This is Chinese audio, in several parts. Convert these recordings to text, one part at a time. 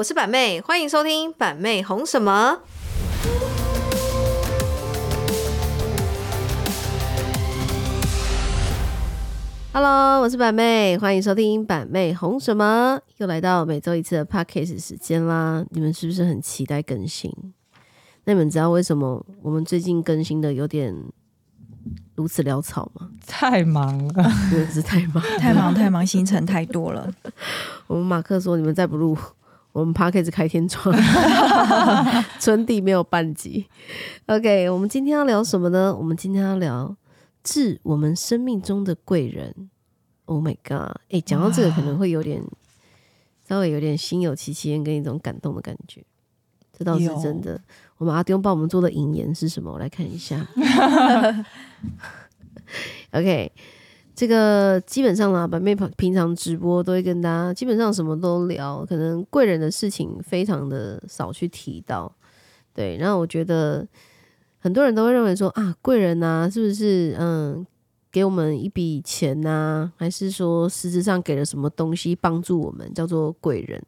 我是板妹，欢迎收听板妹红什么。Hello，我是板妹，欢迎收听板妹红什么。又来到每周一次的 Podcast 时间啦，你们是不是很期待更新？那你们知道为什么我们最近更新的有点如此潦草吗？太忙了，真的是太忙，太忙太忙，行程太多了。我们马克说：“你们再不录，我们 p a 始开天窗，春地没有半集。” OK，我们今天要聊什么呢？我们今天要聊致我们生命中的贵人。Oh my god！哎，讲到这个可能会有点稍微有点心有戚戚焉，跟一种感动的感觉。这倒是真的。我们阿丁帮我们做的引言是什么？我来看一下。OK，这个基本上啦，板妹平常直播都会跟大家基本上什么都聊，可能贵人的事情非常的少去提到。对，然后我觉得很多人都会认为说啊，贵人呐，是不是嗯给我们一笔钱呐，还是说实质上给了什么东西帮助我们，叫做贵人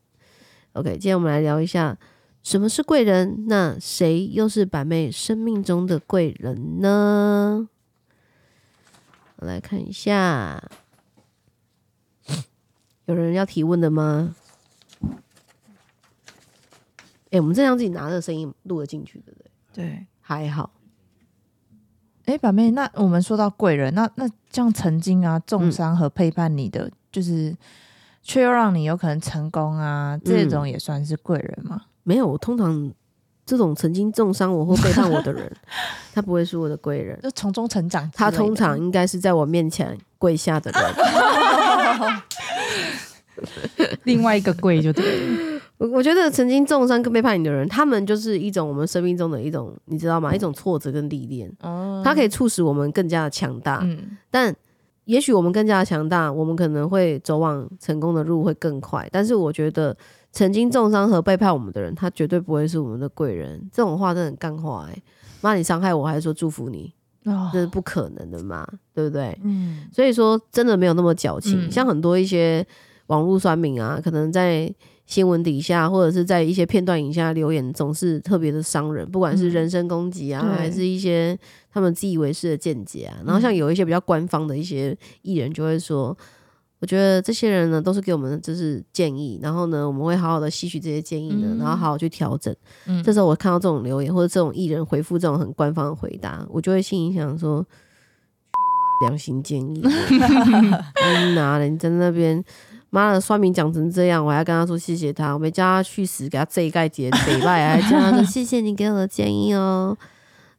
？OK，今天我们来聊一下。什么是贵人？那谁又是板妹生命中的贵人呢？我来看一下，有人要提问的吗？哎，我们这样自己拿着声音录了进去，对不对？对，还好。哎，表妹，那我们说到贵人，那那像曾经啊重伤和背叛你的，就是却又让你有可能成功啊，这种也算是贵人吗？没有，我通常这种曾经重伤我或背叛我的人，他不会是我的贵人，就从中成长。他通常应该是在我面前跪下的人。另外一个跪就对。我我觉得曾经重伤跟背叛你的人，他们就是一种我们生命中的一种，你知道吗？一种挫折跟历练。哦。它可以促使我们更加的强大。嗯。但也许我们更加的强大，我们可能会走往成功的路会更快。但是我觉得。曾经重伤和背叛我们的人，他绝对不会是我们的贵人。这种话真的很干话哎！妈，你伤害我还是说祝福你？这是不可能的嘛，对不对？嗯。所以说，真的没有那么矫情。像很多一些网络酸民啊，可能在新闻底下或者是在一些片段影下留言，总是特别的伤人，不管是人身攻击啊，还是一些他们自以为是的见解啊。然后像有一些比较官方的一些艺人，就会说。我觉得这些人呢，都是给我们就是建议，然后呢，我们会好好的吸取这些建议呢，然后好好去调整。这时候我看到这种留言或者这种艺人回复这种很官方的回答，我就会心里想说：良心建议，嗯哪了，你在那边，妈的，刷名讲成这样，我还跟他说谢谢他，我没叫他去死，给他这一盖结北拜，还叫他说谢谢你给我的建议哦。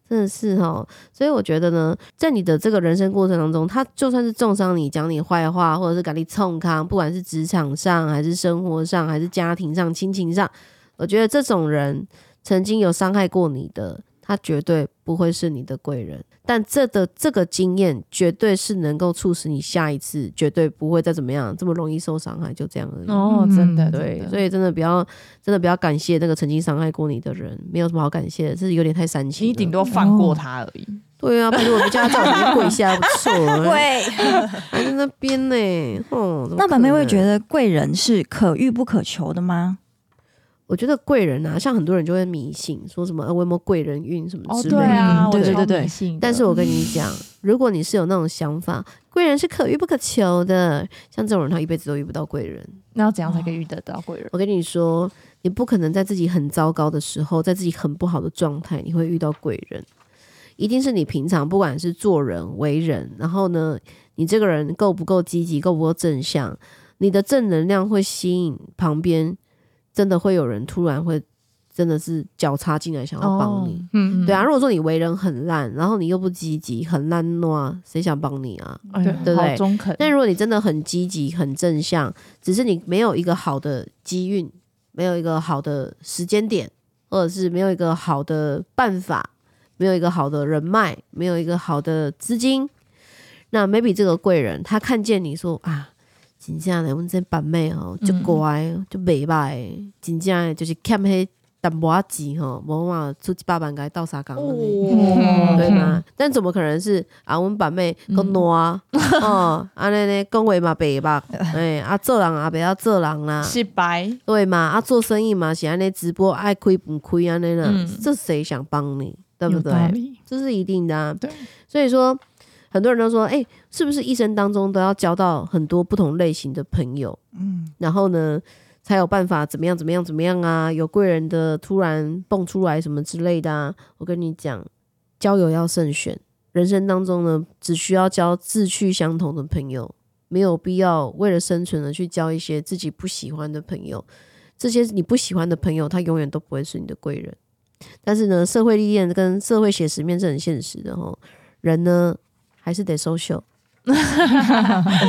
真的是哈，所以我觉得呢，在你的这个人生过程当中，他就算是重伤你、讲你坏话，或者是赶你冲康，不管是职场上，还是生活上，还是家庭上、亲情上，我觉得这种人曾经有伤害过你的。他绝对不会是你的贵人，但这的这个经验绝对是能够促使你下一次绝对不会再怎么样这么容易受伤害，就这样而已。哦，真的，对，所以真的不要，真的不要感谢那个曾经伤害过你的人，没有什么好感谢的，是有点太煽情。你顶多放过他而已。对啊，比如我们家长你跪下不错，跪还在那边呢。哦，那本妹会觉得贵人是可遇不可求的吗？我觉得贵人啊，像很多人就会迷信，说什么我有没有贵人运什么之类的。对啊，对对对对。但是我跟你讲，如果你是有那种想法，贵人是可遇不可求的。像这种人，他一辈子都遇不到贵人。那要怎样才可以遇得到贵人？我跟你说，你不可能在自己很糟糕的时候，在自己很不好的状态，你会遇到贵人。一定是你平常不管是做人为人，然后呢，你这个人够不够积极，够不够正向，你的正能量会吸引旁边。真的会有人突然会，真的是脚插进来想要帮你，嗯，对啊。如果说你为人很烂，然后你又不积极，很烂惰，谁想帮你啊？对不对？中肯。但如果你真的很积极、很正向，只是你没有一个好的机运，没有一个好的时间点，或者是没有一个好的办法，没有一个好的人脉，没有一个好的资金，那 maybe 这个贵人他看见你说啊。真正的，阮这板妹吼，就乖就袂歹，真正就是欠迄但不急哈，我嘛出一百万该到啥岗了哦 对吗？但怎么可能是啊？阮板妹讲挪啊，哦，安尼呢，讲话嘛白吧，哎，啊做人啊，不要做人啦，是白，对嘛？啊做生意嘛，是安尼直播爱亏不亏安尼啦，嗯这谁想帮你，对不对？理。这是一定的啊。对，所以说很多人都说，哎、是不是一生当中都要交到很多不同类型的朋友？嗯，然后呢，才有办法怎么样怎么样怎么样啊？有贵人的突然蹦出来什么之类的啊？我跟你讲，交友要慎选。人生当中呢，只需要交志趣相同的朋友，没有必要为了生存而去交一些自己不喜欢的朋友。这些你不喜欢的朋友，他永远都不会是你的贵人。但是呢，社会历练跟社会写实面是很现实的哈。人呢，还是得 social，就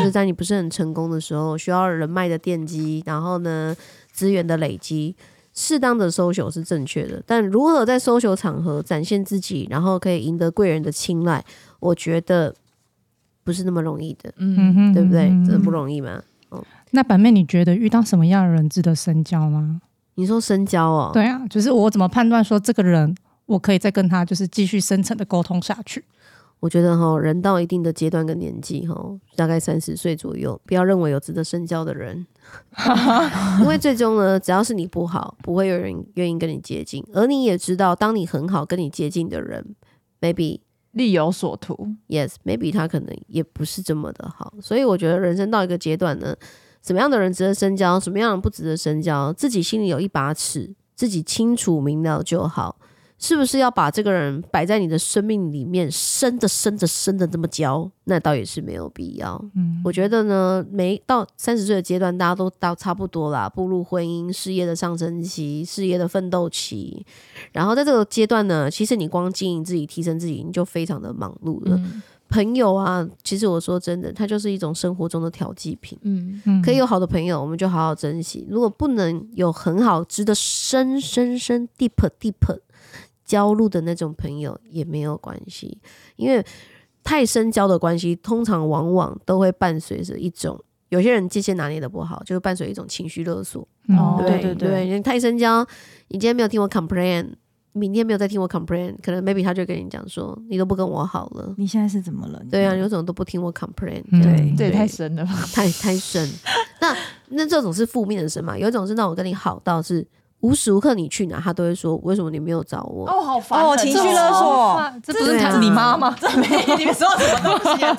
是在你不是很成功的时候，需要人脉的奠基，然后呢，资源的累积，适当的 social 是正确的。但如何在 social 场合展现自己，然后可以赢得贵人的青睐，我觉得不是那么容易的，嗯，哼对不对？嗯真的不容易嘛。那板妹，你觉得遇到什么样的人值得深交吗？你说深交哦，对啊，就是我怎么判断说这个人，我可以再跟他就是继续深层的沟通下去？我觉得哈，人到一定的阶段跟年纪哈，大概三十岁左右，不要认为有值得深交的人，因为最终呢，只要是你不好，不会有人愿意跟你接近。而你也知道，当你很好跟你接近的人，maybe 力有所图，yes，maybe 他可能也不是这么的好。所以我觉得人生到一个阶段呢，什么样的人值得深交，什么样的人不值得深交，自己心里有一把尺，自己清楚明了就好。是不是要把这个人摆在你的生命里面，深的深的深的这么交？那倒也是没有必要。嗯，我觉得呢，每到三十岁的阶段，大家都到差不多啦，步入婚姻、事业的上升期、事业的奋斗期。然后在这个阶段呢，其实你光经营自己、提升自己，你就非常的忙碌了。嗯朋友啊，其实我说真的，它就是一种生活中的调剂品。嗯嗯可以有好的朋友，我们就好好珍惜；如果不能有很好、值得深深深 deep deep 交入的那种朋友，也没有关系，因为太深交的关系，通常往往都会伴随着一种。有些人界限拿捏的不好，就是伴随一种情绪勒索。嗯哦对对对对，你太深交，你今天没有听我 complain，明天没有再听我 complain，可能 maybe 他就跟你讲说，你都不跟我好了。你现在是怎么了？对啊，你为什么都不听我 complain？嗯对这也太深了吧？太太深。那那这种是负面的深嘛？有一种是那种跟你好到是无时无刻你去哪，他都会说为什么你没有找我？哦，好烦哦情绪勒索这不是你妈吗？这没你们说什么东西啊？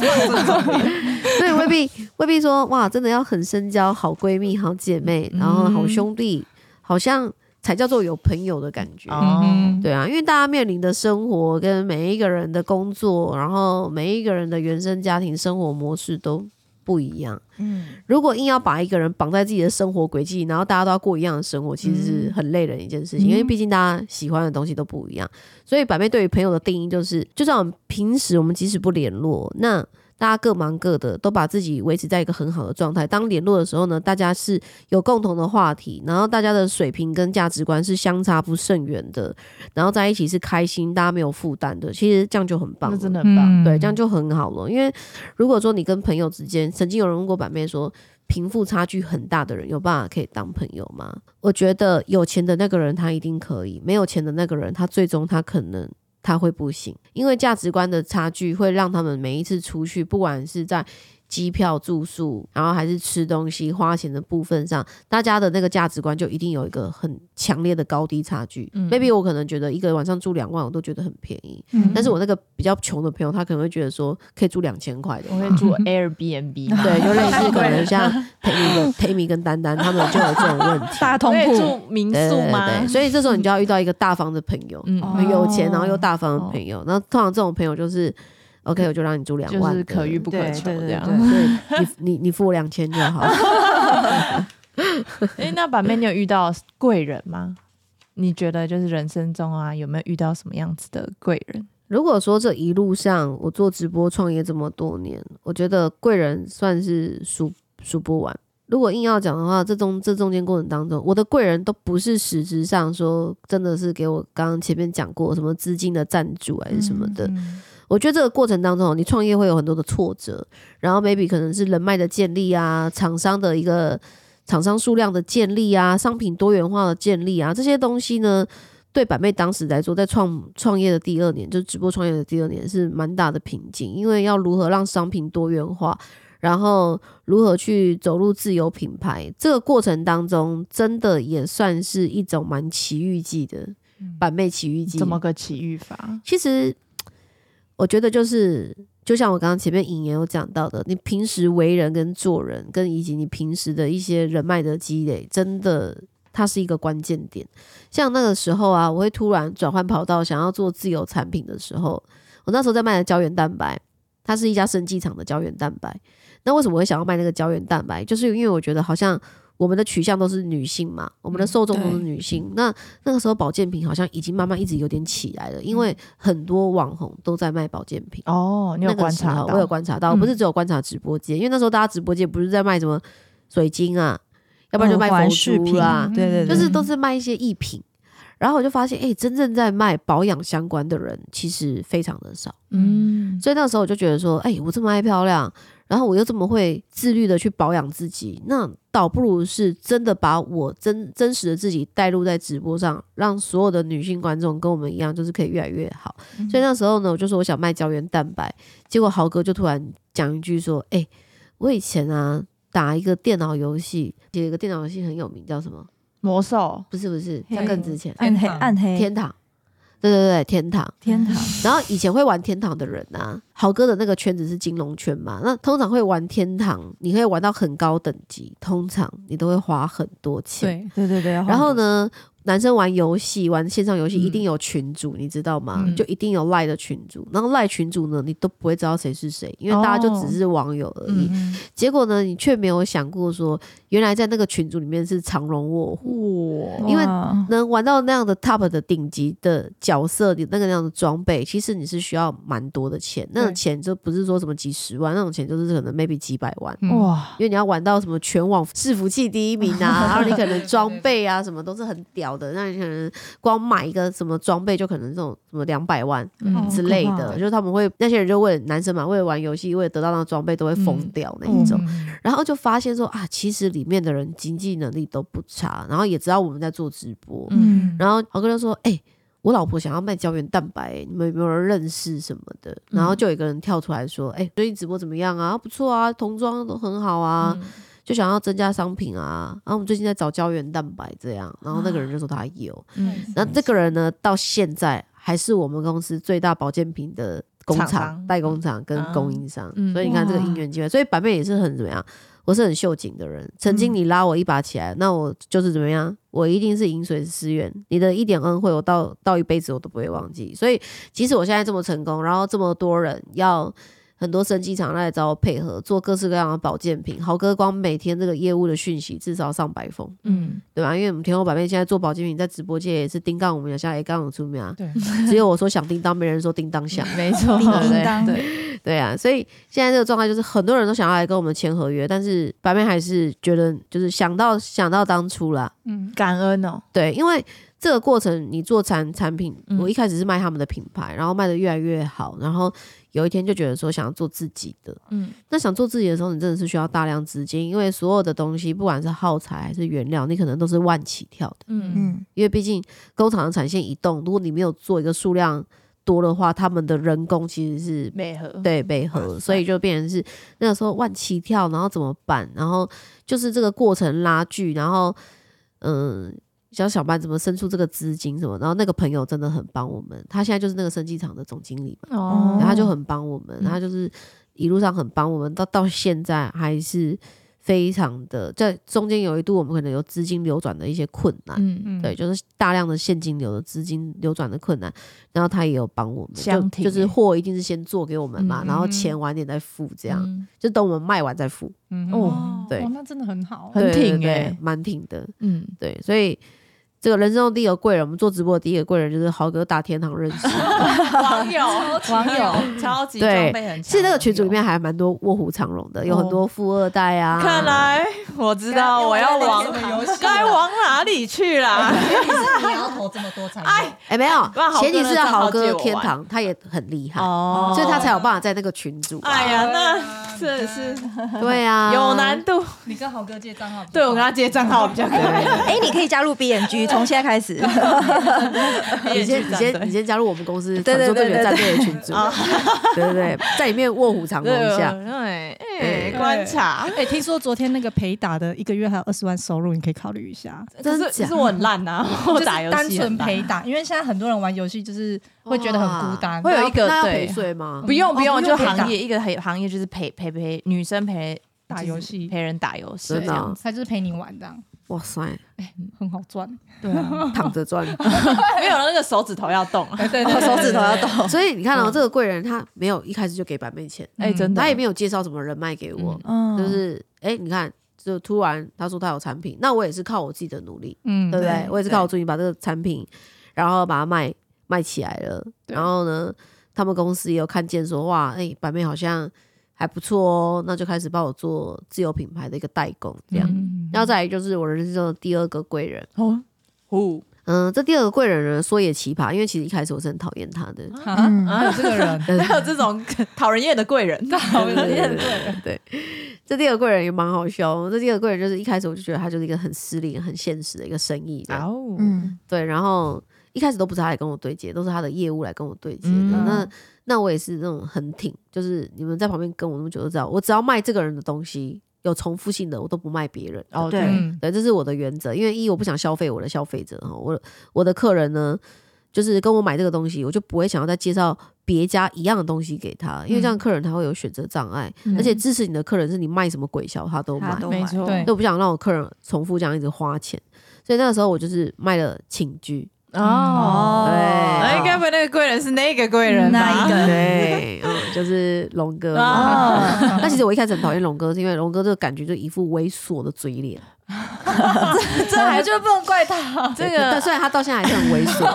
所以未必 未必说哇，真的要很深交，好闺蜜、好姐妹，然后好兄弟，好像才叫做有朋友的感觉。哦嗯对啊，因为大家面临的生活跟每一个人的工作，然后每一个人的原生家庭生活模式都不一样。嗯，如果硬要把一个人绑在自己的生活轨迹，然后大家都要过一样的生活，其实是很累人的一件事情。嗯因为毕竟大家喜欢的东西都不一样，所以百妹对于朋友的定义就是，就算我们平时我们即使不联络，那大家各忙各的，都把自己维持在一个很好的状态。当联络的时候呢，大家是有共同的话题，然后大家的水平跟价值观是相差不甚远的，然后在一起是开心，大家没有负担的，其实这样就很棒那。真的很棒。对，这样就很好了。因为如果说你跟朋友之间，曾经有人问过板妹说，贫富差距很大的人有办法可以当朋友吗？我觉得有钱的那个人他一定可以，没有钱的那个人他最终他可能。他会不行，因为价值观的差距会让他们每一次出去，不管是在机票、住宿，然后还是吃东西、花钱的部分上，大家的那个价值观就一定有一个很强烈的高低差距。嗯 maybe 我可能觉得一个晚上住两万，我都觉得很便宜，嗯但是我那个比较穷的朋友，他可能会觉得说可以住两千块的我。会住 Airbnb，对，就类似可能像 Tammy 跟 Tammy 跟丹丹他们就有这种问题。大通铺，住民宿吗？对对，所以这时候你就要遇到一个大方的朋友，嗯，哦有钱然后又大方的朋友。那通常这种朋友就是 OK，我就让你租两万就，是可遇不可求这样。对你你你付我两千就好。哎，那板妹，你有遇到贵人吗？你觉得就是人生中啊，有没有遇到什么样子的贵人？如果说这一路上我做直播创业这么多年，我觉得贵人算是数数不完。如果硬要讲的话，这中这中间过程当中，我的贵人都不是实质上说真的是给我刚刚前面讲过什么资金的赞助还是什么的。嗯我觉得这个过程当中，你创业会有很多的挫折，然后 maybe 可能是人脉的建立啊，厂商的一个厂商数量的建立啊，商品多元化的建立啊，这些东西呢，对板妹当时来说，在创创业的第二年，就直播创业的第二年，是蛮大的瓶颈，因为要如何让商品多元化，然后如何去走入自由品牌，这个过程当中，真的也算是一种蛮奇遇记的板妹奇遇记。怎么个奇遇法？其实我觉得就是。就像我刚刚前面引言有讲到的，你平时为人跟做人，跟以及你平时的一些人脉的积累，真的它是一个关键点。像那个时候啊，我会突然转换跑道，想要做自有产品的时候，我那时候在卖的胶原蛋白，它是一家生技厂的胶原蛋白。那为什么会想要卖那个胶原蛋白？就是因为我觉得好像。我们的取向都是女性嘛，我们的受众都是女性。那那个时候保健品好像已经慢慢一直有点起来了，因为很多网红都在卖保健品。哦，你有观察到？我有观察到，不是只有观察直播间，因为那时候大家直播间不是在卖什么水晶啊，要不然就卖佛珠啊，对对，就是都是卖一些艺品。然后我就发现，哎，真正在卖保养相关的人其实非常的少。嗯，所以那个时候我就觉得说，哎，我这么爱漂亮。然后我又这么会自律的去保养自己，那倒不如是真的把我真真实的自己带入在直播上，让所有的女性观众跟我们一样，就是可以越来越好。所以那时候呢，我就说我想卖胶原蛋白，结果豪哥就突然讲一句说：“哎，我以前啊打一个电脑游戏，有一个电脑游戏很有名，叫什么魔兽？不是不是，在更之前暗黑暗黑天堂。”对对对，天堂，天堂。然后以前会玩天堂的人呢，豪哥的那个圈子是金融圈嘛，那通常会玩天堂，你可以玩到很高等级，通常你都会花很多钱。对对对对。然后呢？男生玩游戏，玩线上游戏一定有群主，你知道吗？就一定有赖的群主，然后赖群主呢，你都不会知道谁是谁，因为大家就只是网友而已。结果呢，你却没有想过说，原来在那个群组里面是藏龙卧虎，因为能玩到那样的 top 的顶级的角色，你那个那样的装备，其实你是需要蛮多的钱。那种钱就不是说什么几十万，那种钱就是可能 maybe 几百万。哇，因为你要玩到什么全网伺服器第一名啊，然后你可能装备啊什么都是很屌。的那你可能光买一个什么装备就可能这种什么两百万之类的，就是他们会那些人就为了男生嘛，为了玩游戏，为了得到那个装备都会疯掉那一种，然后就发现说啊，其实里面的人经济能力都不差，然后也知道我们在做直播，嗯，然后豪哥就说，哎，我老婆想要卖胶原蛋白，你们有没有人认识什么的？然后就有一个人跳出来说，哎，最近直播怎么样啊？不错啊，童装都很好啊。就想要增加商品啊，然后我们最近在找胶原蛋白这样，然后那个人就说他有，嗯，那这个人呢，到现在还是我们公司最大保健品的工厂、代工厂跟供应商，所以你看这个因缘机会，所以板妹也是很怎么样，我是很秀景的人，曾经你拉我一把起来，那我就是怎么样，我一定是饮水思源，你的一点恩惠，我到到一辈子我都不会忘记，所以即使我现在这么成功，然后这么多人要。很多生机厂来找我配合做各式各样的保健品，豪哥光每天这个业务的讯息至少上百封，嗯，对吧？因为我们天后百变现在做保健品，在直播界也是叮当，我们现在也刚有出名啊，对，只有我说响叮当，没人说叮当响，没错，叮当，对对啊，所以现在这个状态就是很多人都想要来跟我们签合约，但是白妹还是觉得就是想到想到当初啦，嗯，感恩哦，对，因为。这个过程，你做产产品，我一开始是卖他们的品牌，然后卖的越来越好，然后有一天就觉得说想要做自己的，嗯，那想做自己的时候，你真的是需要大量资金，因为所有的东西，不管是耗材还是原料，你可能都是万起跳的，嗯。嗯，因为毕竟工厂的产线移动，如果你没有做一个数量多的话，他们的人工其实是没合，对，没合，所以就变成是那个时候万起跳，然后怎么办？然后就是这个过程拉锯，然后嗯。想小班怎么生出这个资金什么，然后那个朋友真的很帮我们，他现在就是那个生技厂的总经理嘛，哦，他就很帮我们，他就是一路上很帮我们，到到现在还是非常的，在中间有一度我们可能有资金流转的一些困难，嗯嗯，对，就是大量的现金流的资金流转的困难，然后他也有帮我们，就就是货一定是先做给我们嘛，然后钱晚点再付，这样就等我们卖完再付，嗯哦，对，那真的很好，很挺哎，蛮挺的，嗯，对，所以。这个人生中第一个贵人，我们做直播的第一个贵人就是豪哥大天堂认识。网友，网友 超级对装备很强。其实那个群组里面还蛮多卧虎藏龙的，有很多富二代啊。看来我知道我要往该往哪里去啦。你要投这么多才 哎哎，没有前提是的豪哥天堂，他也很厉害，哦所以他才有办法在那个群组啊。哎呀，那真的是对啊，有难度。你跟豪哥借账号，对我跟他借账号比较可以。哎，你可以加入 BNG，从现在开始。你先你先你先加入我们公司传对对对说对决战队的群组，对对对，在里面卧虎藏龙一下。对，哎，观察。哎，听说昨天那个陪打的一个月还有二十万收入，你可以考虑一下。可真是可是我很烂呐，我就是打游戏单纯陪打，因为现在很多人玩游戏就是会觉得很孤单。会有一个对陪睡吗？不用不用，就行业一个行行业就是陪陪陪女生陪打游戏陪人打游戏这样子，他就是陪你玩这样，哇塞，很好赚。对啊，躺着赚。没有那个手指头要动，对对对，手指头要动。所以你看哦，这个贵人他没有一开始就给板妹钱，哎，真的，他也没有介绍什么人脉给我，嗯就是哎，你看，就突然他说他有产品，那我也是靠我自己的努力，嗯对不对对？我也是靠我自己把这个产品，然后把它卖卖起来了。然后呢，他们公司也有看见说，哇，哎，板妹好像还不错哦，那就开始帮我做自有品牌的一个代工，这样。嗯。然后再来就是我人生中的第二个贵人，哦哦嗯，这第二个贵人呢说也奇葩，因为其实一开始我是很讨厌他的，啊，嗯还有这个人，还有这种讨人厌的贵人，讨人厌的贵人对，这第二个贵人也蛮好笑哦。这第二个贵人就是一开始我就觉得他就是一个很失礼、很现实的一个生意哦，嗯，对，然后一开始都不是他来跟我对接，都是他的业务来跟我对接的。嗯那那我也是那种很挺，就是你们在旁边跟我那么久都知道，我只要卖这个人的东西有重复性的，我都不卖别人。哦对嗯对，这是我的原则，因为一我不想消费我的消费者哈，我我的客人呢，就是跟我买这个东西，我就不会想要再介绍别家一样的东西给他，因为这样客人他会有选择障碍，嗯而且支持你的客人是你卖什么鬼销他都买，都买没错，对我不想让我客人重复这样一直花钱，所以那个时候我就是卖了寝具，哦，对。哎，该不会那个贵人是那个贵人吧？那一个对，嗯，就是龙哥 那其实我一开始很讨厌龙哥，是因为龙哥这个感觉就一副猥琐的嘴脸，这还就不能怪他，这个虽然他到现在还是很猥琐，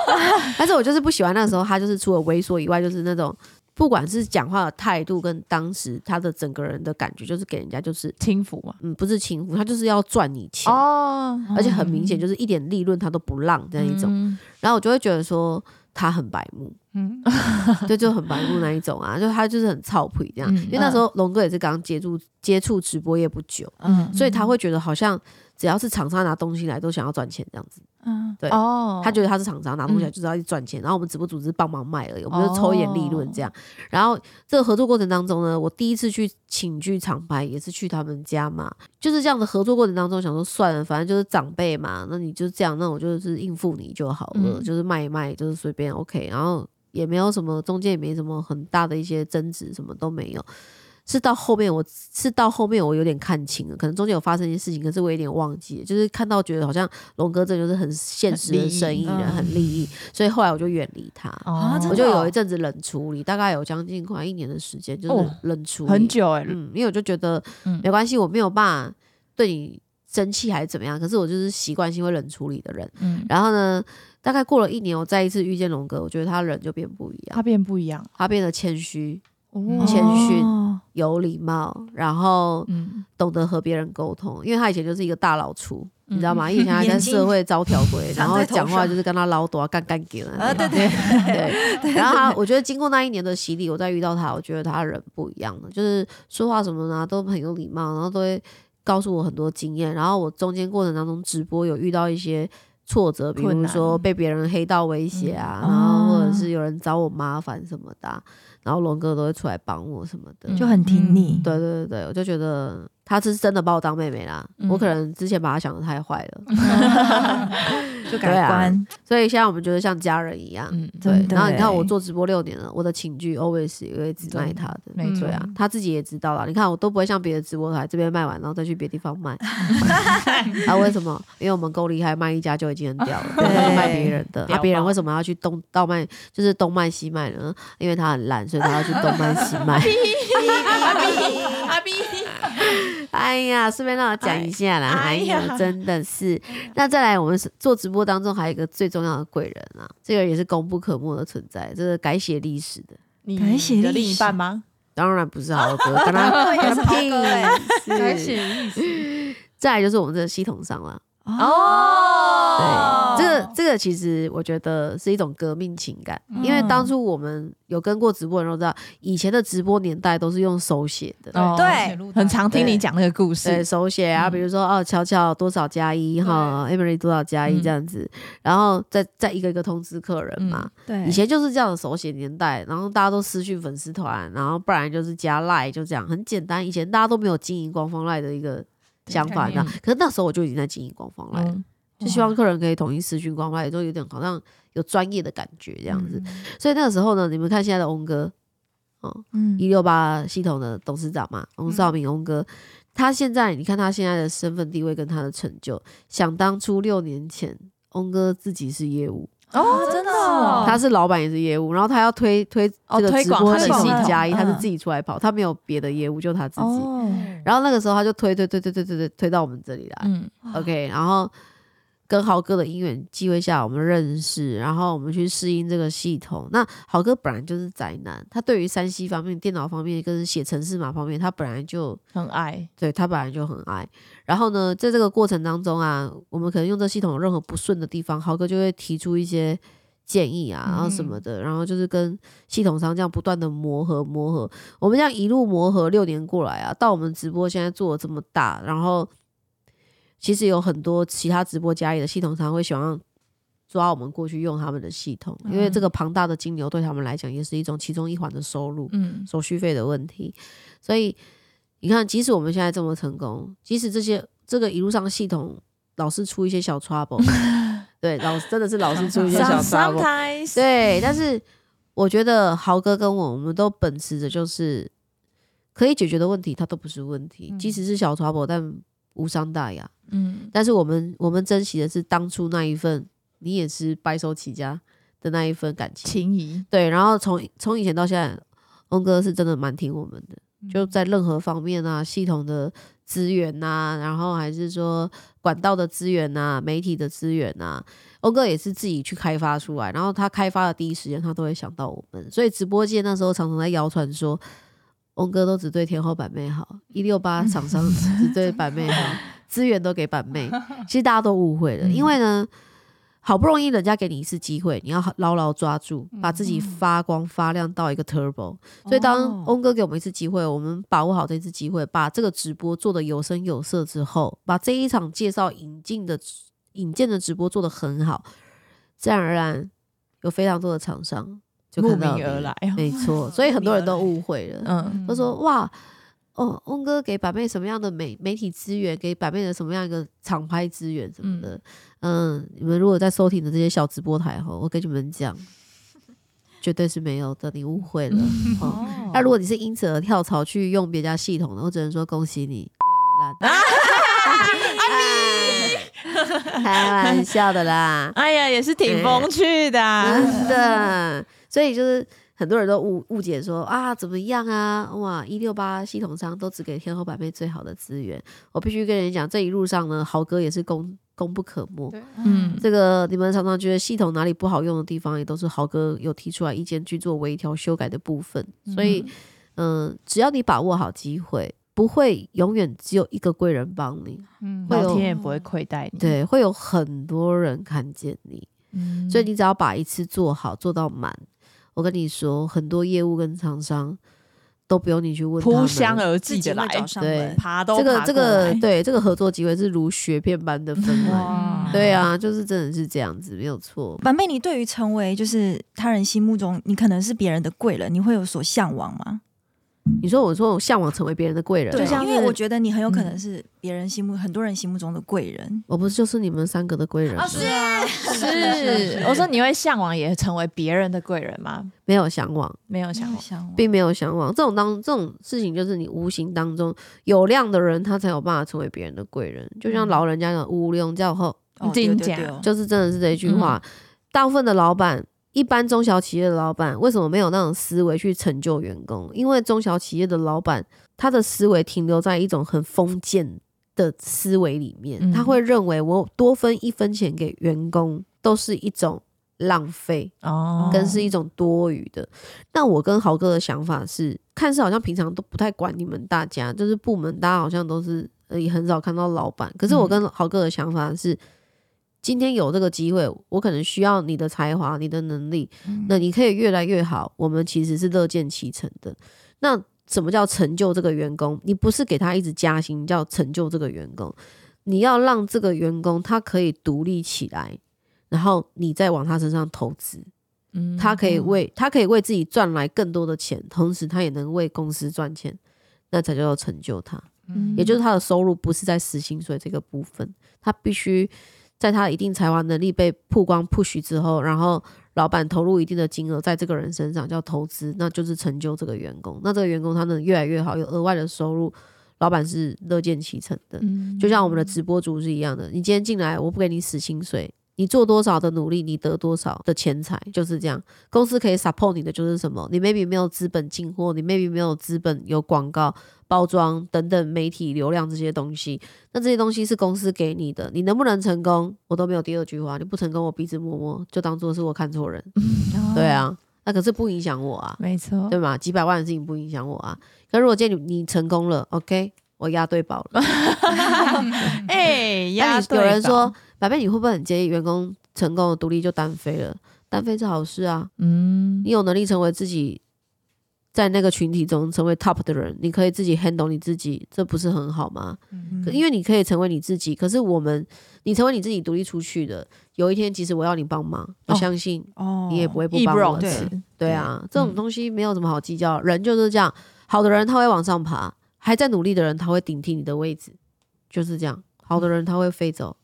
但是我就是不喜欢那时候他就是除了猥琐以外，就是那种不管是讲话的态度跟当时他的整个人的感觉，就是给人家就是轻浮嘛，嗯，不是轻浮，他就是要赚你钱，哦，而且很明显就是一点利润他都不让那一种，嗯。然后我就会觉得说他很白目，嗯，对，就很白目那一种啊，就他就是很操皮这样，嗯因为那时候龙哥也是刚接触接触直播业不久，嗯所以他会觉得好像只要是厂商拿东西来都想要赚钱这样子。嗯，对哦，他觉得他是厂商拿东西来就是要去赚钱，然后我们直播组只是帮忙卖而已，我们就抽一点利润这样。然后这个合作过程当中呢，我第一次去请剧厂牌也是去他们家嘛，就是这样的合作过程当中，想说算了，反正就是长辈嘛，那你就这样，那我就是应付你就好了，嗯就是卖一卖，就是随便 OK，然后也没有什么中间也没什么很大的一些争执，什么都没有。是到后面我是到后面我有点看清了，可能中间有发生一些事情，可是我有点忘记了，就是看到觉得好像龙哥这就是很现实的生意人，很利益所以后来我就远离他。哦我就有一阵子冷处理，大概有将近快一年的时间，就是哦冷处理、很。久哎，嗯，因为我就觉得嗯没关系，我没有办法对你生气还是怎么样，可是我就是习惯性会冷处理的人。嗯，然后呢，大概过了一年，我再一次遇见龙哥，我觉得他人就变不一样，他变不一样，他变得谦虚、哦谦逊哦有礼貌，然后嗯，懂得和别人沟通，因为他以前就是一个大老粗，嗯。你知道吗？以前还在社会招条鬼，然后讲话就是跟他唠叨、干干给了。啊，对对，对，然后他，我觉得经过那一年的洗礼，我再遇到他，我觉得他人不一样了，就是说话什么呢都很有礼貌，然后都会告诉我很多经验。然后我中间过程当中直播有遇到一些挫折，比如说被别人黑道威胁啊，嗯然后或者哦是有人找我麻烦什么的啊、然后龙哥都会出来帮我什么的。就很挺你。对对对对，我就觉得他是真的把我当妹妹啦。嗯我可能之前把他想的太坏了，就对啊改观，所以现在我们觉得像家人一样。嗯，对然后你看欸我做直播六年了，我的寝具 always 也会只卖他的，没错对啊，他自己也知道了。你看我都不会像别的直播台这边卖完，然后再去别地方卖。啊，为什么？因为我们够厉害，卖一家就已经很屌了，不对卖别人的。啊，屌爆别人为什么要去东倒卖，就是东卖西卖呢？因为他很懒，所以他要去东卖西卖。阿 B 阿 B，哎呀，顺便让我讲一下啦。哎哎呀呀，真的是。那再来，我们做直播播当中还有一个最重要的贵人啊，这个也是功不可没的存在，这是改写历史的。你改写的另一历史半吗？当然不是豪哥，改写历史。再来就是我们这个系统上了。哦。对，这个这个其实我觉得是一种革命情感，因为当初我们有跟过直播的人都知道，以前的直播年代都是用手写的，哦对。很常听你讲那个故事对事，手写啊，嗯。比如说哦，巧巧多少加一哈，Emily 多少加一嗯。这样子，然后再再一个一个通知客人嘛。对，以前就是这样的手写年代，然后大家都私讯粉丝团，然后不然就是加赖，就这样很简单。以前大家都没有经营官方赖的一个想法，概念你知道？可是那时候我就已经在经营官方赖了。嗯就希望客人可以统一私讯官方，也，都有点好像有专业的感觉这样子。嗯所以那个时候呢，你们看现在的翁哥，哦，嗯一六八系统的董事长嘛，翁少明翁哥，他现在你看他现在的身份地位跟他的成就，想当初六年前，翁哥自己是业务，哦，真的哦，他是老板也是业务，然后他要推推哦这个推广他的直播信息系统加一，他是嗯自己出来跑，他没有别的业务，就他自己。哦，然后那个时候他就推推推推推推推推到我们这里来，嗯。OK，然后跟豪哥的因缘机会下，我们认识，然后我们去适应这个系统。那豪哥本来就是宅男，他对于山西方面、电脑方面跟写程式码方面，他本来就很爱，对他本来就很爱。然后呢，在这个过程当中啊，我们可能用这系统有任何不顺的地方，豪哥就会提出一些建议啊，然后什么的，然后就是跟系统商这样不断的磨合磨合。我们这样一路磨合六年过来啊，到我们直播现在做的这么大，然后其实有很多其他直播家里的系统常会喜欢抓我们过去用他们的系统，因为这个庞大的金流对他们来讲也是一种其中一环的收入。嗯，手续费的问题。所以你看，即使我们现在这么成功，即使这些这个一路上系统老是出一些小 trouble，对，老真的是老是出一些小 trouble，对，但是我觉得豪哥跟我，我们都秉持着就是可以解决的问题，它都不是问题，即使是小 trouble，但无伤大雅。嗯，但是我们我们珍惜的是当初那一份，你也是白手起家的那一份感情。情谊，对，然后从从以前到现在，翁哥是真的蛮听我们的，就在任何方面啊，系统的资源呐、然后还是说管道的资源呐、媒体的资源呐、翁哥也是自己去开发出来，然后他开发的第一时间，他都会想到我们，所以直播间那时候常常在谣传说。翁哥都只对天后板妹好，一六八厂商只对 板妹好，资源都给板妹。其实大家都误会了，因为呢，好不容易人家给你一次机会，你要牢牢抓住，把自己发光发亮到一个 turbo。所以当翁哥给我们一次机会，我们把握好这次机会，把这个直播做的有声有色之后，把这一场介绍引进的引荐的直播做的很好，自然而然有非常多的厂商就慕名而来，没错，所以很多人都误会了。嗯，都说哇，哦，翁哥给板妹什么样的媒媒体资源，给板妹的什么样一个厂拍资源什么的，嗯你们如果在收听的这些小直播台哈，我跟你们讲，绝对是没有的，你误会了。哦，那如果你是因此而跳槽去用别家系统的，我只能说恭喜你。越来越烂，开玩笑的啦，哎呀，也是挺风趣的啊，真的，所以就是很多人都误误解说啊怎么样啊，哇一六八系统商都只给天后板妹最好的资源。我必须跟人讲，这一路上呢，豪哥也是功功不可没。嗯，这个你们常常觉得系统哪里不好用的地方，也都是豪哥有提出来意见去做微调修改的部分。所以，嗯、只要你把握好机会，不会永远只有一个贵人帮你，嗯会有老天也不会亏待你，对，会有很多人看见你。嗯，所以你只要把一次做好，做到满，我跟你说，很多业务跟厂商都不用你去问扑香而自己的来，找上对门，爬都这个这个对这个合作机会是如雪片般的分来。哇，对啊，就是真的是这样子，没有错。板妹，你对于成为就是他人心目中你可能是别人的贵人，你会有所向往吗？你说我说我向往成为别人的贵人，对，因为我觉得你很有可能嗯是别人心目、很多人心目中的贵人。我不是就是你们三个的贵人吗？啊，是，我说你会向往也成为别人的贵人吗？没有向往，没有向往，向往，并没有向往。这种当这种事情，就是你无形当中有量的人，他才有办法成为别人的贵人。就像老人家讲“无量教后。哦真假对对对”，就是真的是这一句话。大部分的老板，一般中小企业的老板，为什么没有那种思维去成就员工？因为中小企业的老板，他的思维停留在一种很封建的思维里面，他会认为我多分一分钱给员工都是一种浪费哦，跟是一种多余的。那我跟豪哥的想法是，看似好像平常都不太管你们大家，就是部门大家好像都是也很少看到老板。可是我跟豪哥的想法是，今天有这个机会，我可能需要你的才华、你的能力，那你可以越来越好，我们其实是乐见其成的。那什么叫成就这个员工？你不是给他一直加薪，叫成就这个员工。你要让这个员工他可以独立起来，然后你再往他身上投资，嗯，他可以为他可以为自己赚来更多的钱，同时他也能为公司赚钱，那才叫做成就他。嗯，也就是他的收入不是在死薪水这个部分，他必须在他一定才华能力被曝光 push 之后，然后。老板投入一定的金额在这个人身上叫投资，那就是成就这个员工。那这个员工他能越来越好，有额外的收入，老板是乐见其成的。就像我们的直播主是一样的，你今天进来，我不给你死薪水，你做多少的努力，你得多少的钱财，就是这样。公司可以 support 你的就是什么？你 maybe 没有资本进货，你 maybe 没有资本有广告。包装等等媒体流量这些东西，那这些东西是公司给你的，你能不能成功，我都没有第二句话。你不成功，我鼻子摸摸，就当做是我看错人。对啊，那可是不影响我啊，没错，对吗？几百万的事情不影响我啊。可如果今天你你成功了，OK，我押对宝了。哎，押对有人说，百倍，你会不会很介意员工成功独立就单飞了？单飞是好事啊。嗯，你有能力成为自己。在那个群体中成为 top 的人，你可以自己 handle 你自己，这不是很好吗？嗯，因为你可以成为你自己。可是我们，你成为你自己独立出去的，有一天即使我要你帮忙，我相信你也不会不帮我。对对啊，这种东西没有什么好计较。人就是这样，好的人他会往上爬，还在努力的人他会顶替你的位置，就是这样。好的人他会飞走，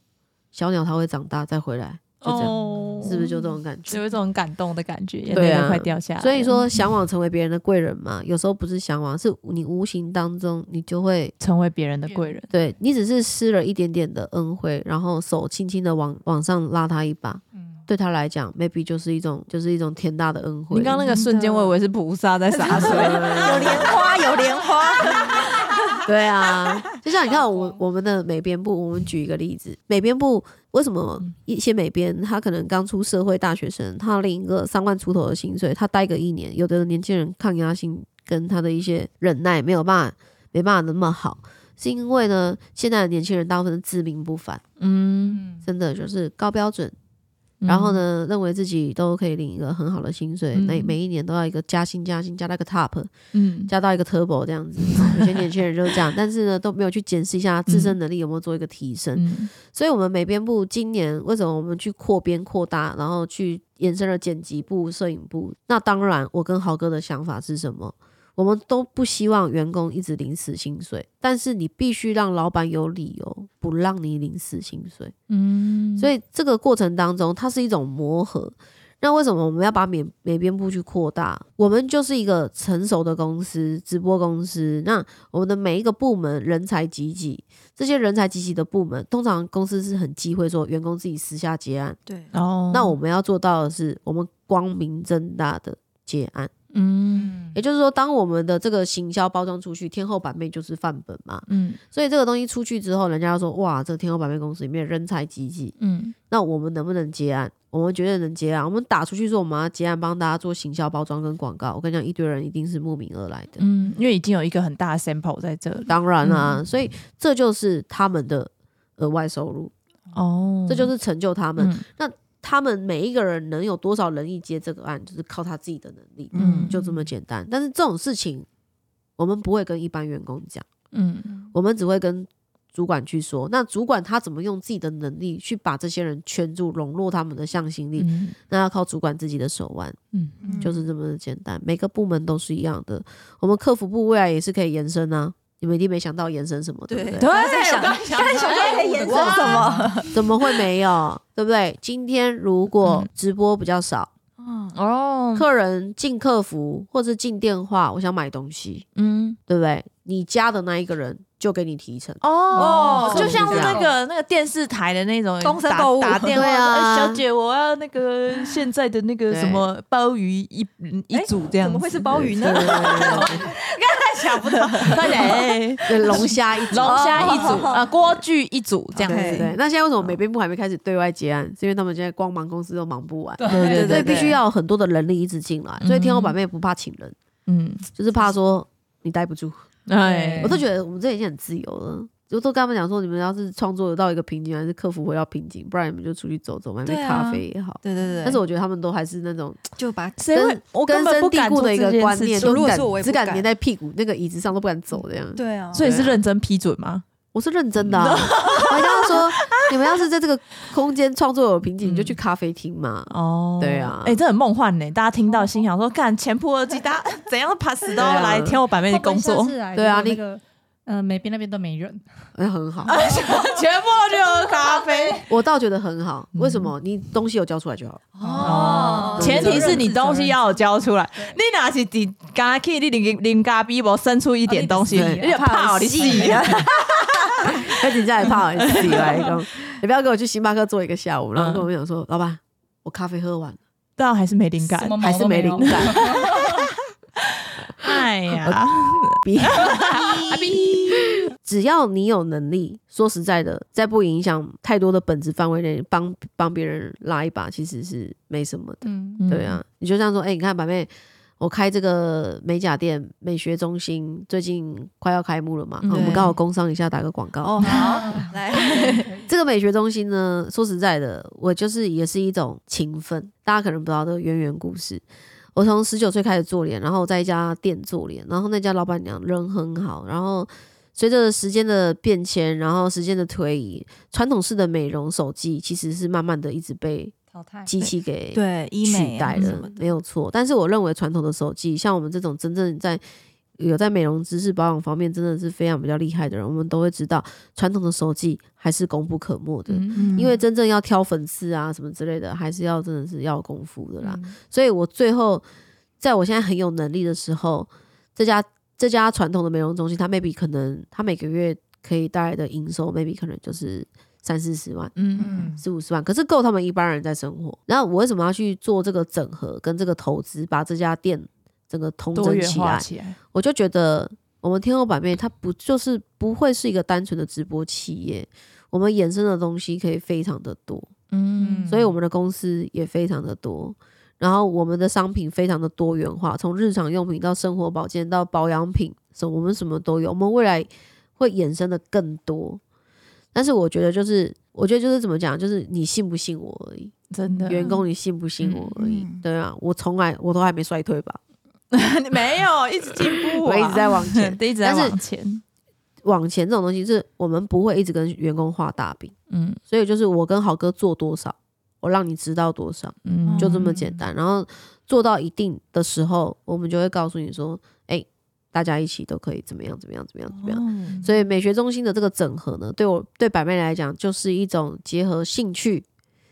小鸟它会长大再回来。哦，是不是就这种感觉？有一种感动的感觉，眼泪快掉下来。所以说，向往成为别人的贵人嘛，有时候不是向往，是你无形当中你就会成为别人的贵人。对你只是施了一点点的恩惠，然后手轻轻的往往上拉他一把，对他来讲，maybe 就是一种就是一种天大的恩惠。你刚那个瞬间，我以为是菩萨在洒水，有莲花，有莲花。对啊，就像你看我我们的美编部，我们举一个例子，美编部为什么一些美编他可能刚出社会大学生，他领一个三万出头的薪水，他待个一年，有的年轻人抗压性跟他的一些忍耐没有办法没办法那么好，是因为呢，现在的年轻人大部分自命不凡，嗯，真的就是高标准。然后呢，认为自己都可以领一个很好的薪水，每每一年都要一个加薪加薪加到一个 top，嗯，加到一个 turbo 这样子。有些年轻人就是这样，但是呢都没有去检视一下自身能力有没有做一个提升。所以，我们美编部今年为什么我们去扩编扩大，然后去延伸了剪辑部、摄影部？那当然，我跟豪哥的想法是什么？我们都不希望员工一直领死薪水，但是你必须让老板有理由不让你领死薪水。嗯，所以这个过程当中，它是一种磨合。那为什么我们要把美美编部去扩大？我们就是一个成熟的公司，直播公司。那我们的每一个部门人才济济，这些人才济济的部门，通常公司是很忌讳说员工自己私下结案。对，哦，那我们要做到的是，我们光明正大的结案。嗯，也就是说，当我们的这个行销包装出去，天后版面就是范本嘛。嗯，所以这个东西出去之后，人家要说哇，这个天后版面公司里面人才济济。嗯，那我们能不能接案？我们绝对能接案。我们打出去说我们要接案，帮大家做行销包装跟广告。我跟你讲，一堆人一定是慕名而来的。嗯，因为已经有一个很大的 sample 在这。当然啦，所以这就是他们的额外收入。哦，这就是成就他们。那。他们每一个人能有多少能力接这个案，就是靠他自己的能力，嗯，就这么简单。但是这种事情，我们不会跟一般员工讲，嗯，我们只会跟主管去说。那主管他怎么用自己的能力去把这些人圈住，笼络他们的向心力？那要靠主管自己的手腕，嗯，就是这么的简单。每个部门都是一样的，我们客服部未来也是可以延伸啊。你们一定没想到延伸什么，对不对？对，在想，在想可以延伸什么？怎么会没有？对不对？今天如果直播比较少，嗯哦，客人进客服或者进电话，我想买东西，嗯，对不对？你加的那一个人就给你提成。哦，就像是那个那个电视台的那种打打电话，小姐，我要那个现在的那个什么鲍鱼一一组这样，怎么会是鲍鱼呢？对？对对对。太 想不到，快点，对对龙虾一组。龙虾一组啊，锅具一组这样子，对对对。那现在为什么美编部还没开始对外结案？是因为他们现在光忙公司都忙不完，对对所以必须要很多的人力一直进来。所以天花板妹不怕请人，嗯，就是怕说你待不住。哎我都觉得我们这已经很自由了。就都跟他们讲说，你们要是创作有到一个瓶颈，还是克服回到瓶颈，不然你们就出去走走，买杯咖啡也好。对对对，但是我觉得他们都还是那种就把根根深蒂固的一个观念，都敢只敢粘在屁股那个椅子上，都不敢走这样。对啊，所以是认真批准吗？我是认真的、啊，我跟他说，你们要是在这个空间创作有瓶颈，你就去咖啡厅嘛。哦，对啊。哎，这很梦幻呢。大家听到心想说，干前仆后继，大家 怎样 pass 都要来天后板面的工作，对啊那个呃美边那边都没人，那，很好，全部都去喝咖啡。我倒觉得很好。为什么？你东西有交出来就好。哦，前提是你东西要有交出来。你哪是你刚去你零零咖啡无伸出一点东西，对你就怕你死啊！那人家也怕我自己来讲，你不要跟我去星巴克坐一个下午，然后跟我们讲说，老板，我咖啡喝完了，但还是没灵感还是没灵感。哎呀，逼 只要你有能力，说实在的，在不影响太多的本质范围内，帮帮别人拉一把，其实是没什么的。嗯，对啊，你就这样说，哎、你看板妹，我开这个美甲店、美学中心，最近快要开幕了嘛，嗯。我们刚好工商一下，打个广告。哦好来，这个美学中心呢，说实在的，我就是也是一种情分，大家可能不知道这个渊源故事。我从十九岁开始做脸，然后在一家店做脸，然后那家老板娘人很好，然后随着时间的变迁，然后时间的推移，传统式的美容手技其实是慢慢的一直被淘汰机器给对医美取代了没有错。但是我认为传统的手机，像我们这种真正在有在美容知识保养方面真的是非常比较厉害的人，我们都会知道传统的手技还是功不可没的。嗯因为真正要挑粉刺啊什么之类的，还是要真的是要功夫的啦。嗯所以我最后在我现在很有能力的时候，这家这家传统的美容中心，它 maybe 可能它每个月可以带来的营收，maybe 可能就是三四十万。嗯四五十万，可是够他们一般人在生活。然后我为什么要去做这个整合跟这个投资，把这家店整个统多元整起来？我就觉得我们天后版面它不就是不会是一个单纯的直播企业，我们衍生的东西可以非常的多，嗯所以我们的公司也非常的多。然后我们的商品非常的多元化，从日常用品到生活保健到保养品，什我们什么都有。我们未来会衍生的更多，但是我觉得就是，我觉得就是怎么讲，就是你信不信我而已。真的员工你信不信我而已。嗯对啊，我从来我都还没衰退吧，没有一直进步啊，我一直在往前。一直在但是往前，往前这种东西是我们不会一直跟员工画大饼，嗯。所以就是我跟豪哥做多少，我让你知道多少，嗯。就这么简单。然后做到一定的时候，我们就会告诉你说，哎、大家一起都可以怎么样怎么样怎么样怎么样。样所以美学中心的这个整合呢，对我对百妹来讲，就是一种结合兴趣，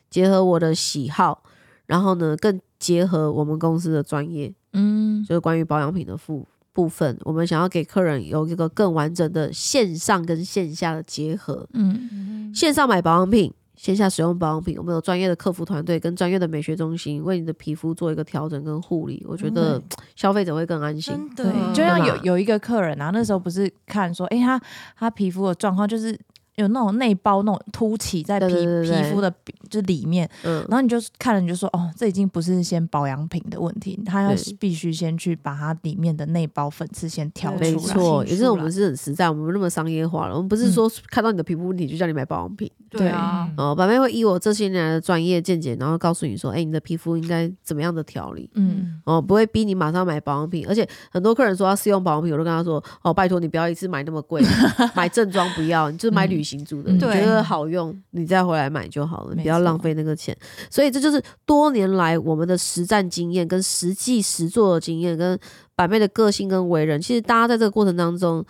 结合我的喜好，然后呢，更结合我们公司的专业，嗯就是关于保养品的部部分，我们想要给客人有一个更完整的线上跟线下的结合。嗯线上买保养品，线下使用保养品，我们有专业的客服团队跟专业的美学中心，为你的皮肤做一个调整跟护理，我觉得 消费者会更安心。真的对，就像有有一个客人啊，那时候不是看说，哎、他他皮肤的状况就是有那种内包那种凸起在皮皮肤的就里面，嗯，然后你就看了你就说，哦，这已经不是先保养品的问题，他要必须先去把它里面的内包粉刺先挑出来。没错，也是我们是很实在，我们那么商业化了，我们不是说看到你的皮肤问题就叫你买保养品。对啊，哦，板妹会以我这些年来的专业见解，然后告诉你说，哎、你的皮肤应该怎么样的调理。嗯，哦，不会逼你马上买保养品，而且很多客人说要试用保养品，我都跟他说，哦，拜托你不要一次买那么贵，买正装不要，你就买旅行组的，嗯你觉得好用，你再回来买就好了，你不要浪费那个钱。所以这就是多年来我们的实战经验、跟实际实做的经验、跟百妹的个性跟为人，其实大家在这个过程当中。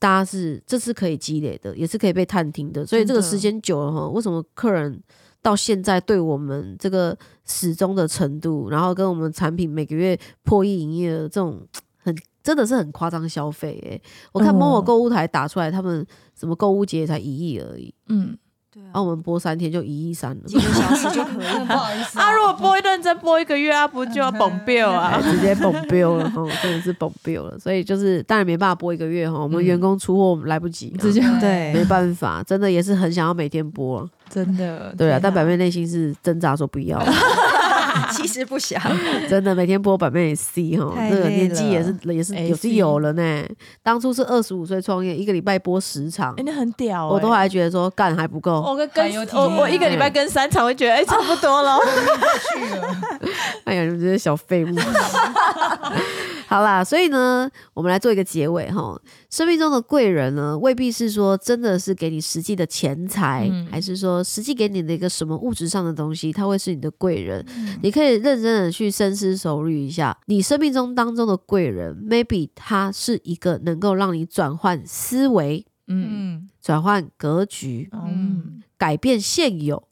大家是这是可以积累的，也是可以被探听的，所以这个时间久了哈，为什么客人到现在对我们这个始终的程度，然后跟我们产品每个月破亿营业额这种很真的是很夸张消费哎！我看某某购物台打出来，他们什么购物节才一亿而已，嗯。啊，我们播三天就一亿三了，几个小时就可以。不好意思，啊，如果播认真播一个月啊，不就要崩标啊？直接崩标了哈，真的是崩标了。所以就是当然没办法播一个月哈，我们员工出货来不及，直接对，没办法，真的也是很想要每天播，真的。对啊，但百妹内心是挣扎说不要。其实不想，真的每天播版面 C 哈，这个年纪也是也是也是有了呢。当初是二十五岁创业，一个礼拜播十场，哎，那很屌，我都还觉得说干还不够。我跟跟我我一个礼拜跟三场，会觉得哎差不多了。哎呀，你们这些小废物。好啦，所以呢，我们来做一个结尾哈。生命中的贵人呢，未必是说真的是给你实际的钱财，还是说实际给你的一个什么物质上的东西，他会是你的贵人。你可以认真的去深思熟虑一下，你生命中当中的贵人，maybe 他是一个能够让你转换思维，嗯，转换格局，嗯，改变现有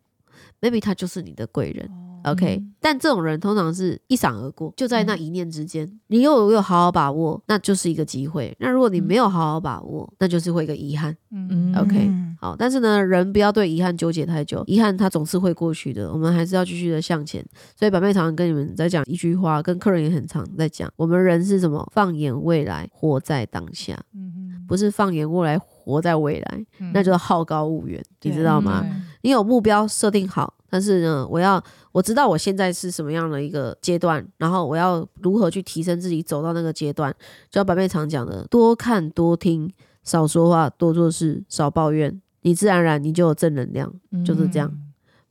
，maybe 他就是你的贵人。OK，但这种人通常是一闪而过，就在那一念之间。你有有好好把握，那就是一个机会。那如果你没有好好把握，那就是会一个遗憾。嗯，OK，好。但是呢，人不要对遗憾纠结太久，遗憾它总是会过去的。我们还是要继续的向前。所以板妹常常跟你们在讲一句话，跟客人也很常在讲：我们人是什么？放眼未来，活在当下。嗯不是放眼未来，活在未来，那就是好高骛远，你知道吗？你有目标设定好。但是呢，我要我知道我现在是什么样的一个阶段，然后我要如何去提升自己，走到那个阶段。就像白妹常讲的，多看多听，少说话，多做事，少抱怨，你自然而然你就有正能量，就是这样。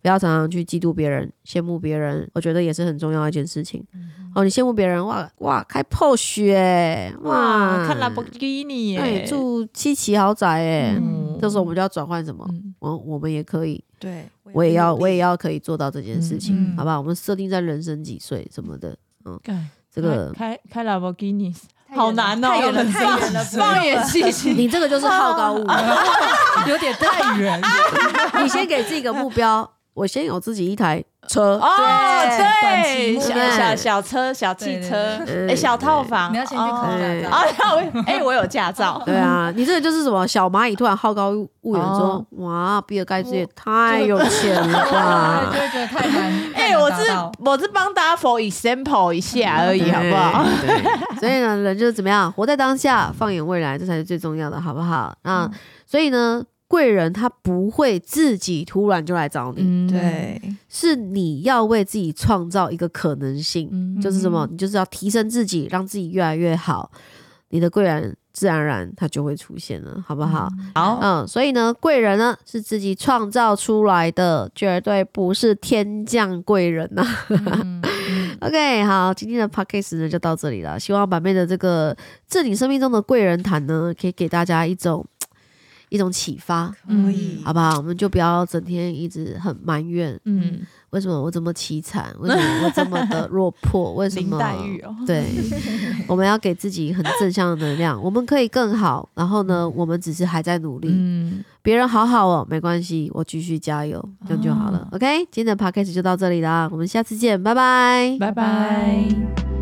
不要常常去嫉妒别人、羡慕别人，我觉得也是很重要的一件事情。哦，你羡慕别人哇哇开 Porsche 哇，看兰博基尼哎，住七期豪宅哎，这时候我们就要转换什么？我我们也可以。对。我也要，我也要可以做到这件事情，好不好？我们设定在人生几岁什么的，嗯，这个开开兰博基尼好难哦，太远了，太远了，放眼细细，你这个就是好高骛远，有点太远。你先给自己一个目标，我先有自己一台。车哦，对，小小小车、小汽车，哎，小套房，你要先去考驾照啊！哎，我有驾照。对啊，你这个就是什么小蚂蚁突然好高骛远，说哇，比尔盖茨也太有钱了吧？就会觉得太难。哎，我是我是帮大家 for example 一下而已，好不好？所以呢，人就是怎么样，活在当下，放眼未来，这才是最重要的，好不好？那所以呢？贵人他不会自己突然就来找你，对，是你要为自己创造一个可能性，就是什么？你就是要提升自己，让自己越来越好，你的贵人自然而然他就会出现了，好不好？好，嗯，所以呢，贵人呢是自己创造出来的，绝对不是天降贵人呐。OK，好，今天的 Podcast 呢就到这里了，希望板妹的这个这你生命中的贵人谈呢，可以给大家一种。一种启发，可以，好不好？我们就不要整天一直很埋怨，嗯，为什么我这么凄惨？为什么 我这么的落魄？为什么？对，我们要给自己很正向的能量，我们可以更好。然后呢，我们只是还在努力，嗯，别人好好哦，没关系，我继续加油，这样就好了。OK，今天的 Podcast 就到这里啦，我们下次见，拜拜，拜拜。